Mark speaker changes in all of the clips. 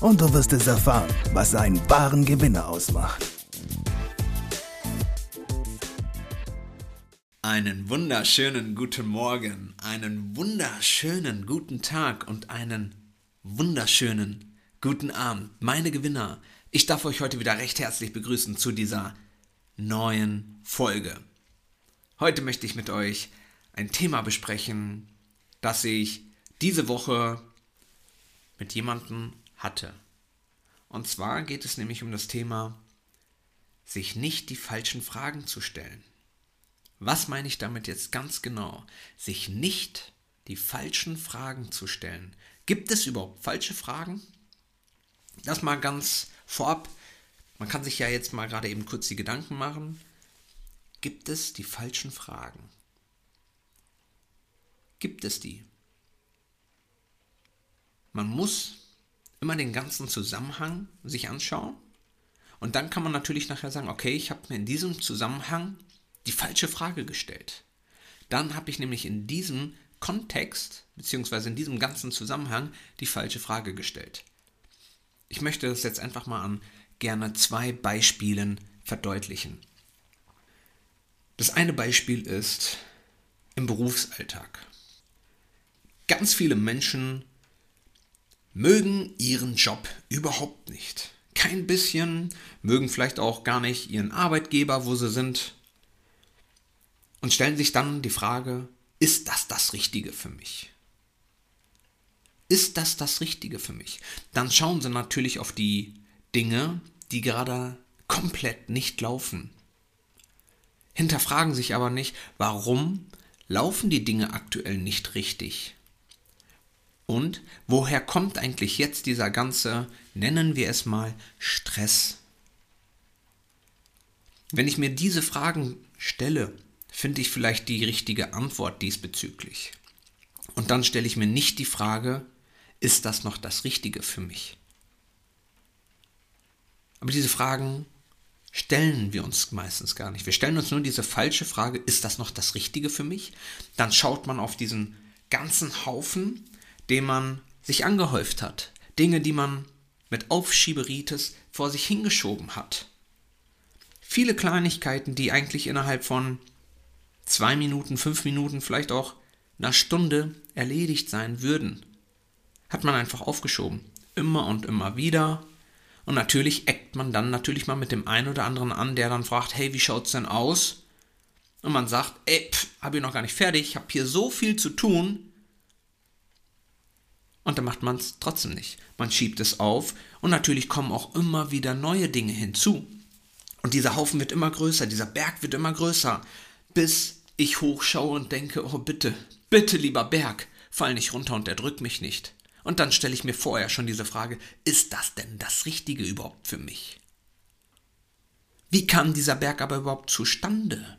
Speaker 1: und du wirst es erfahren, was einen wahren Gewinner ausmacht.
Speaker 2: Einen wunderschönen guten Morgen, einen wunderschönen guten Tag und einen wunderschönen guten Abend, meine Gewinner. Ich darf euch heute wieder recht herzlich begrüßen zu dieser neuen Folge. Heute möchte ich mit euch ein Thema besprechen, das ich diese Woche mit jemandem hatte. Und zwar geht es nämlich um das Thema, sich nicht die falschen Fragen zu stellen. Was meine ich damit jetzt ganz genau? Sich nicht die falschen Fragen zu stellen. Gibt es überhaupt falsche Fragen? Das mal ganz vorab. Man kann sich ja jetzt mal gerade eben kurz die Gedanken machen. Gibt es die falschen Fragen? Gibt es die? Man muss immer den ganzen Zusammenhang sich anschauen. Und dann kann man natürlich nachher sagen, okay, ich habe mir in diesem Zusammenhang die falsche Frage gestellt. Dann habe ich nämlich in diesem Kontext, beziehungsweise in diesem ganzen Zusammenhang, die falsche Frage gestellt. Ich möchte das jetzt einfach mal an gerne zwei Beispielen verdeutlichen. Das eine Beispiel ist im Berufsalltag. Ganz viele Menschen mögen ihren Job überhaupt nicht. Kein bisschen, mögen vielleicht auch gar nicht ihren Arbeitgeber, wo sie sind, und stellen sich dann die Frage, ist das das Richtige für mich? Ist das das Richtige für mich? Dann schauen sie natürlich auf die Dinge, die gerade komplett nicht laufen. Hinterfragen sich aber nicht, warum laufen die Dinge aktuell nicht richtig? Und woher kommt eigentlich jetzt dieser ganze, nennen wir es mal, Stress? Wenn ich mir diese Fragen stelle, finde ich vielleicht die richtige Antwort diesbezüglich. Und dann stelle ich mir nicht die Frage, ist das noch das Richtige für mich? Aber diese Fragen stellen wir uns meistens gar nicht. Wir stellen uns nur diese falsche Frage, ist das noch das Richtige für mich? Dann schaut man auf diesen ganzen Haufen den man sich angehäuft hat, Dinge, die man mit Aufschieberitis vor sich hingeschoben hat. Viele Kleinigkeiten, die eigentlich innerhalb von zwei Minuten, fünf Minuten, vielleicht auch einer Stunde erledigt sein würden, hat man einfach aufgeschoben. Immer und immer wieder. Und natürlich eckt man dann natürlich mal mit dem einen oder anderen an, der dann fragt, hey, wie schaut's denn aus? Und man sagt, ey, pff, hab ich noch gar nicht fertig, ich habe hier so viel zu tun, und dann macht man es trotzdem nicht. Man schiebt es auf und natürlich kommen auch immer wieder neue Dinge hinzu. Und dieser Haufen wird immer größer, dieser Berg wird immer größer, bis ich hochschaue und denke, oh bitte, bitte lieber Berg, fall nicht runter und erdrück mich nicht. Und dann stelle ich mir vorher schon diese Frage, ist das denn das Richtige überhaupt für mich? Wie kam dieser Berg aber überhaupt zustande?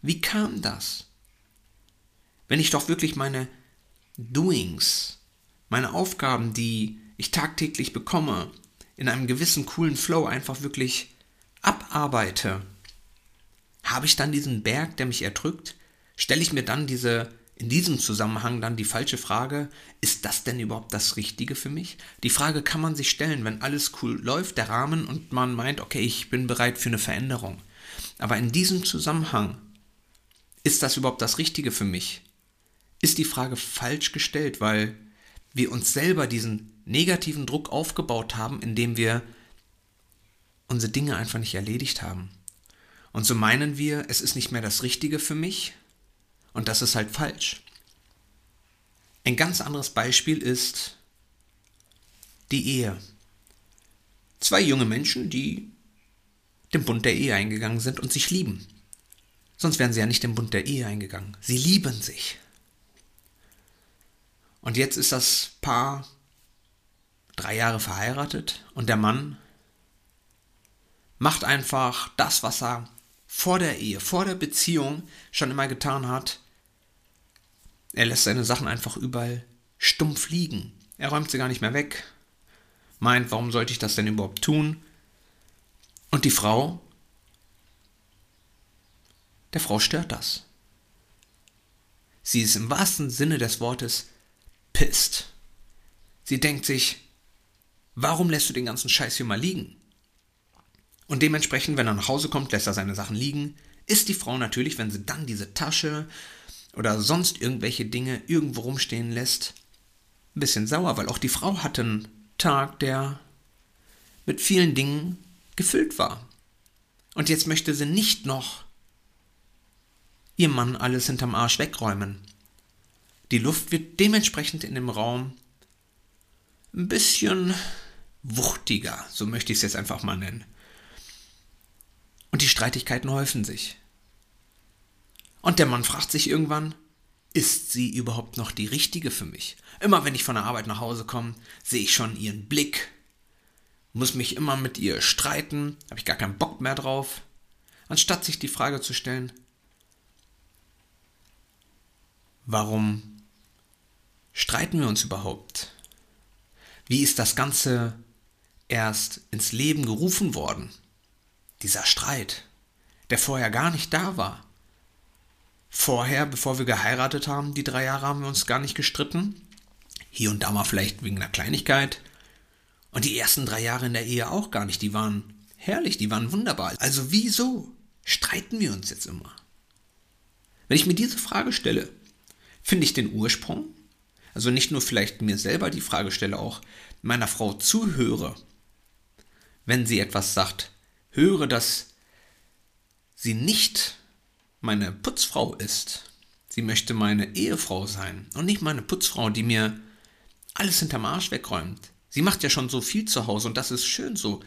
Speaker 2: Wie kam das? Wenn ich doch wirklich meine Doings, meine Aufgaben, die ich tagtäglich bekomme, in einem gewissen coolen Flow einfach wirklich abarbeite, habe ich dann diesen Berg, der mich erdrückt? Stelle ich mir dann diese in diesem Zusammenhang dann die falsche Frage, ist das denn überhaupt das Richtige für mich? Die Frage kann man sich stellen, wenn alles cool läuft, der Rahmen und man meint, okay, ich bin bereit für eine Veränderung. Aber in diesem Zusammenhang, ist das überhaupt das Richtige für mich? Ist die Frage falsch gestellt, weil wir uns selber diesen negativen Druck aufgebaut haben, indem wir unsere Dinge einfach nicht erledigt haben. Und so meinen wir, es ist nicht mehr das Richtige für mich und das ist halt falsch. Ein ganz anderes Beispiel ist die Ehe. Zwei junge Menschen, die den Bund der Ehe eingegangen sind und sich lieben. Sonst wären sie ja nicht den Bund der Ehe eingegangen. Sie lieben sich. Und jetzt ist das Paar drei Jahre verheiratet und der Mann macht einfach das, was er vor der Ehe, vor der Beziehung schon immer getan hat. Er lässt seine Sachen einfach überall stumpf liegen. Er räumt sie gar nicht mehr weg. Meint, warum sollte ich das denn überhaupt tun? Und die Frau, der Frau stört das. Sie ist im wahrsten Sinne des Wortes pisst. Sie denkt sich, warum lässt du den ganzen Scheiß hier mal liegen? Und dementsprechend, wenn er nach Hause kommt, lässt er seine Sachen liegen, ist die Frau natürlich, wenn sie dann diese Tasche oder sonst irgendwelche Dinge irgendwo rumstehen lässt, ein bisschen sauer, weil auch die Frau hatte einen Tag, der mit vielen Dingen gefüllt war. Und jetzt möchte sie nicht noch ihr Mann alles hinterm Arsch wegräumen. Die Luft wird dementsprechend in dem Raum ein bisschen wuchtiger, so möchte ich es jetzt einfach mal nennen. Und die Streitigkeiten häufen sich. Und der Mann fragt sich irgendwann, ist sie überhaupt noch die richtige für mich? Immer wenn ich von der Arbeit nach Hause komme, sehe ich schon ihren Blick, muss mich immer mit ihr streiten, habe ich gar keinen Bock mehr drauf. Anstatt sich die Frage zu stellen, warum streiten wir uns überhaupt? Wie ist das Ganze erst ins Leben gerufen worden? Dieser Streit, der vorher gar nicht da war. Vorher, bevor wir geheiratet haben, die drei Jahre haben wir uns gar nicht gestritten. Hier und da mal vielleicht wegen einer Kleinigkeit. Und die ersten drei Jahre in der Ehe auch gar nicht. Die waren herrlich, die waren wunderbar. Also wieso streiten wir uns jetzt immer? Wenn ich mir diese Frage stelle, finde ich den Ursprung, also nicht nur vielleicht mir selber die Frage stelle, auch meiner Frau zuhöre, wenn sie etwas sagt, höre, dass sie nicht meine Putzfrau ist. Sie möchte meine Ehefrau sein und nicht meine Putzfrau, die mir alles hinterm Arsch wegräumt. Sie macht ja schon so viel zu Hause und das ist schön so.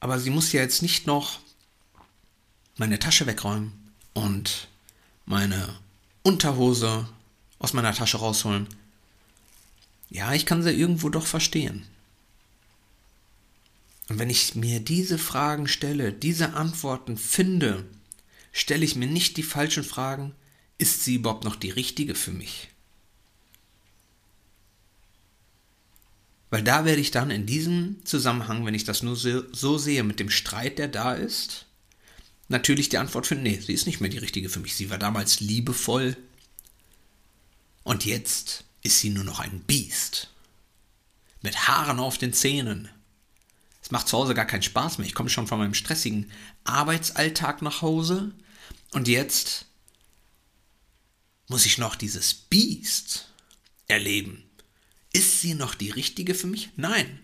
Speaker 2: Aber sie muss ja jetzt nicht noch meine Tasche wegräumen und meine Unterhose aus meiner Tasche rausholen. Ja, ich kann sie irgendwo doch verstehen. Und wenn ich mir diese Fragen stelle, diese Antworten finde, stelle ich mir nicht die falschen Fragen, ist sie überhaupt noch die richtige für mich? Weil da werde ich dann in diesem Zusammenhang, wenn ich das nur so, so, sehe mit dem Streit, der da ist, natürlich die Antwort finden, nee, sie ist nicht mehr die richtige für mich. Sie war damals liebevoll und jetzt ist sie nur noch ein Biest. Mit Haaren auf den Zähnen. Es macht zu Hause gar keinen Spaß mehr. Ich komme schon von meinem stressigen Arbeitsalltag nach Hause und jetzt muss ich noch dieses Biest erleben. Ist sie noch die richtige für mich? Nein.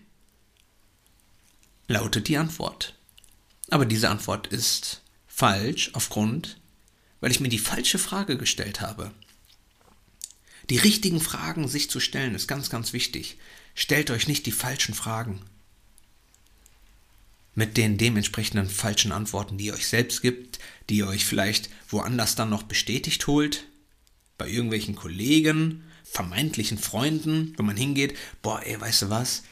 Speaker 2: Lautet die Antwort. Aber diese Antwort ist falsch aufgrund, weil ich mir die falsche Frage gestellt habe. Die richtigen Fragen sich zu stellen ist ganz, ganz wichtig. Stellt euch nicht die falschen Fragen. Mit den dementsprechenden falschen Antworten, die ihr euch selbst gibt, die ihr euch vielleicht woanders dann noch bestätigt holt, bei irgendwelchen Kollegen, vermeintlichen Freunden, wenn man hingeht, boah, ey, weißt du was?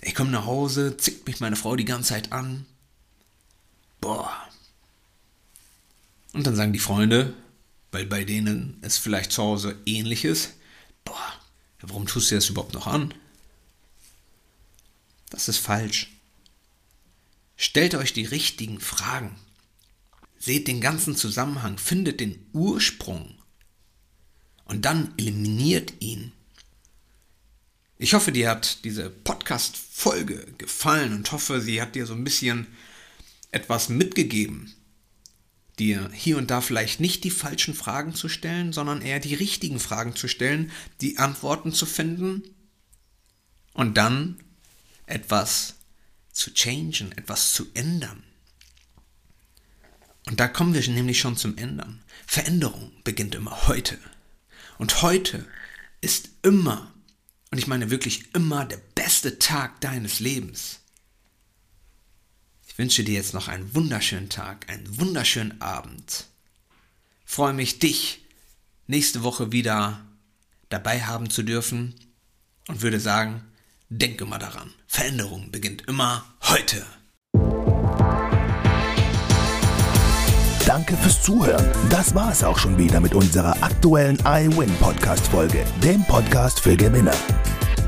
Speaker 2: Ich komme nach Hause, zickt mich meine Frau die ganze Zeit an. Boah. Und dann sagen die Freunde, weil bei denen es vielleicht zu Hause ähnlich ist, boah, warum tust du das überhaupt noch an? Das ist falsch. Stellt euch die richtigen Fragen. Seht den ganzen Zusammenhang, findet den Ursprung und dann eliminiert ihn. Ich hoffe, dir hat diese Podcast-Folge gefallen und hoffe, sie hat dir so ein bisschen etwas mitgegeben, dir hier und da vielleicht nicht die falschen Fragen zu stellen, sondern eher die richtigen Fragen zu stellen, die Antworten zu finden und dann etwas zu changen, etwas zu ändern. Und da kommen wir nämlich schon zum Ändern. Veränderung beginnt immer heute. Und heute ist immer, und ich meine wirklich immer, der beste Tag deines Lebens. Ich wünsche dir jetzt noch einen wunderschönen Tag, einen wunderschönen Abend. freue mich, dich nächste Woche wieder dabei haben zu dürfen und würde sagen, denke mal daran, Veränderung beginnt immer heute.
Speaker 1: Danke fürs Zuhören. Das war es auch schon wieder mit unserer aktuellen iWin Podcast Folge, dem Podcast für Gewinner.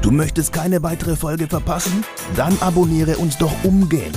Speaker 1: Du möchtest keine weitere Folge verpassen? Dann abonniere uns doch umgehend.